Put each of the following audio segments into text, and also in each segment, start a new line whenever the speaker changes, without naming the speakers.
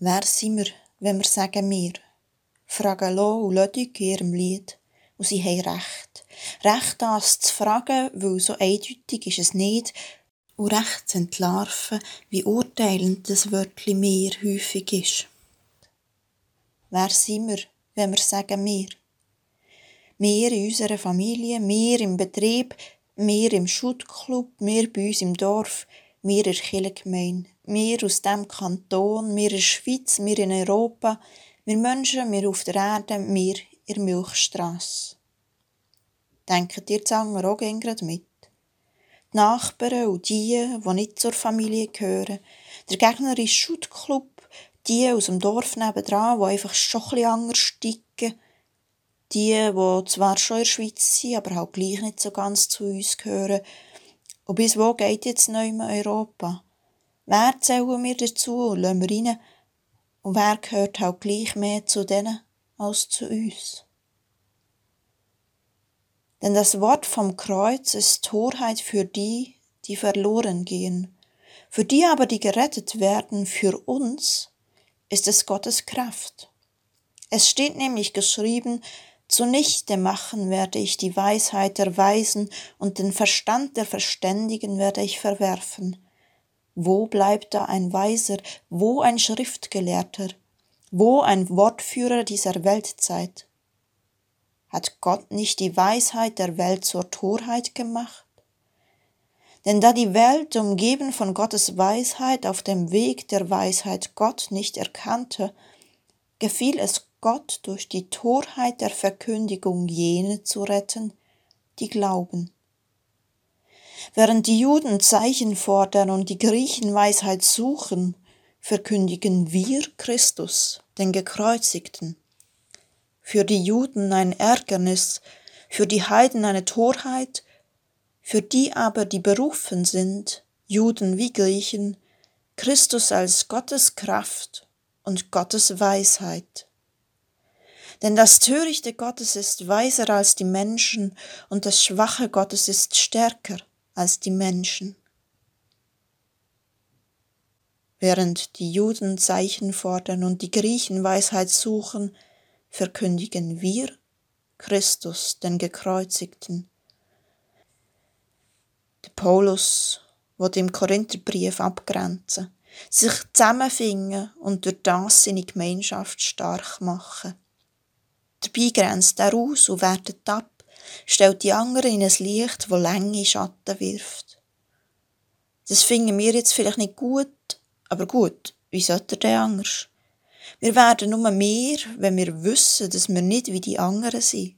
Wer sind wir, wenn wir sagen wir? Fragen Lo und Ludwig in ihrem Lied. Und sie haben recht. Recht das zu fragen, weil so eindeutig ist es nicht. Und recht zu entlarven, wie urteilend das Wörtchen mehr häufig ist. Wer sind wir, wenn wir sagen wir? Wir in unserer Familie, wir im Betrieb, wir im Schuttclub, wir bei uns im Dorf, wir in der Kirchengemeinde, wir aus dem Kanton, wir in der Schweiz, wir in Europa, wir Menschen, wir auf der Erde, wir in der Milchstrasse. Denkt ihr Zanger auch gerade mit? Die Nachbarn und die, die nicht zur Familie gehören, der gegnerische Schuttclub, die aus dem Dorf nebendran, die einfach schon ein bisschen anders ticken, die, die zwar schon in der Schweiz sind, aber halt gleich nicht so ganz zu uns gehören. Und bis wo geht jetzt neu in Europa? Wer zählen wir dazu und lassen wir rein? Und wer gehört halt gleich mehr zu denen als zu uns? Denn das Wort vom Kreuz ist Torheit für die, die verloren gehen. Für die aber, die gerettet werden, für uns, ist es Gottes Kraft. Es steht nämlich geschrieben, Zunichte machen werde ich die Weisheit der Weisen und den Verstand der Verständigen werde ich verwerfen. Wo bleibt da ein Weiser, wo ein Schriftgelehrter, wo ein Wortführer dieser Weltzeit? Hat Gott nicht die Weisheit der Welt zur Torheit gemacht? Denn da die Welt, umgeben von Gottes Weisheit, auf dem Weg der Weisheit Gott nicht erkannte, gefiel es Gott durch die Torheit der Verkündigung jene zu retten, die glauben. Während die Juden Zeichen fordern und die Griechen Weisheit suchen, verkündigen wir Christus, den Gekreuzigten. Für die Juden ein Ärgernis, für die Heiden eine Torheit, für die aber, die berufen sind, Juden wie Griechen, Christus als Gottes Kraft und Gottes Weisheit. Denn das Törichte Gottes ist weiser als die Menschen und das Schwache Gottes ist stärker als die Menschen. Während die Juden Zeichen fordern und die Griechen Weisheit suchen, verkündigen wir Christus, den Gekreuzigten. Der Paulus wird im Korintherbrief abgrenzen, sich zusammenfinden und durch das seine Gemeinschaft stark machen. Dabei grenzt er aus und wertet ab, stellt die anderen in ein Licht, wo lange Schatten wirft. Das finden wir jetzt vielleicht nicht gut, aber gut, wie sollte er denn anders? Wir werden nur mehr, wenn wir wissen, dass wir nicht wie die anderen sind.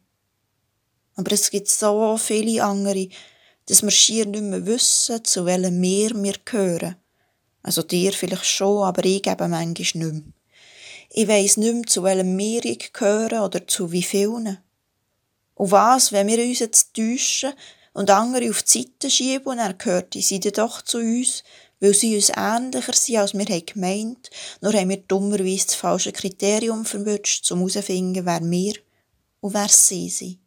Aber es gibt so viele andere, dass wir schier nicht mehr wissen, zu welchem Meer wir gehören. Also dir vielleicht schon, aber ich eben manchmal nicht mehr. Ich weiss nicht mehr, zu welchem Meer ich gehöre oder zu wie vielen. Und was, wenn wir uns jetzt täuschen und andere auf die Seite schieben und er gehört sie dann doch zu uns, weil sie uns ähnlicher sind, als wir haben gemeint, nur haben wir dummerweise das falsche Kriterium verwünscht, um herauszufinden, wer wir und wer sie sind.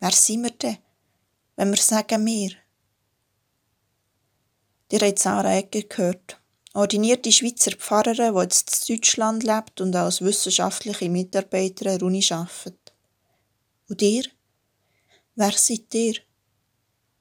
Wer sind wir denn, wenn wir sagen wir? Ihr habt Sarah Egger gehört ordinierte Schweizer Pfarrerin, die jetzt in Deutschland lebt und als wissenschaftliche Mitarbeiterin der Uni arbeitet. Und ihr? Wer seid ihr?